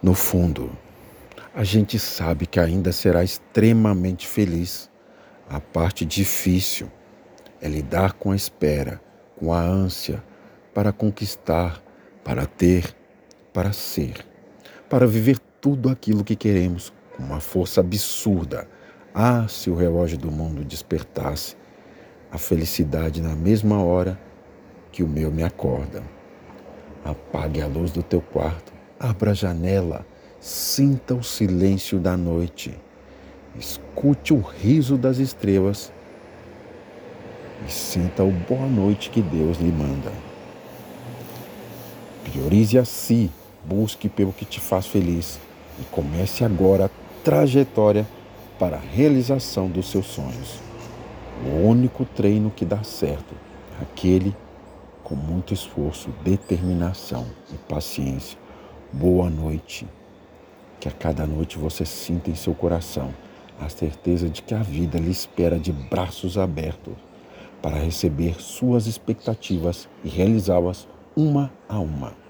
No fundo, a gente sabe que ainda será extremamente feliz. A parte difícil é lidar com a espera, com a ânsia para conquistar, para ter, para ser, para viver tudo aquilo que queremos com uma força absurda. Ah, se o relógio do mundo despertasse a felicidade na mesma hora que o meu me acorda. Apague a luz do teu quarto, abra a janela, sinta o silêncio da noite, escute o riso das estrelas e sinta o boa noite que Deus lhe manda. Priorize a si, busque pelo que te faz feliz e comece agora a trajetória para a realização dos seus sonhos. O único treino que dá certo é aquele com muito esforço, determinação e paciência. Boa noite. Que a cada noite você sinta em seu coração a certeza de que a vida lhe espera de braços abertos para receber suas expectativas e realizá-las uma a uma.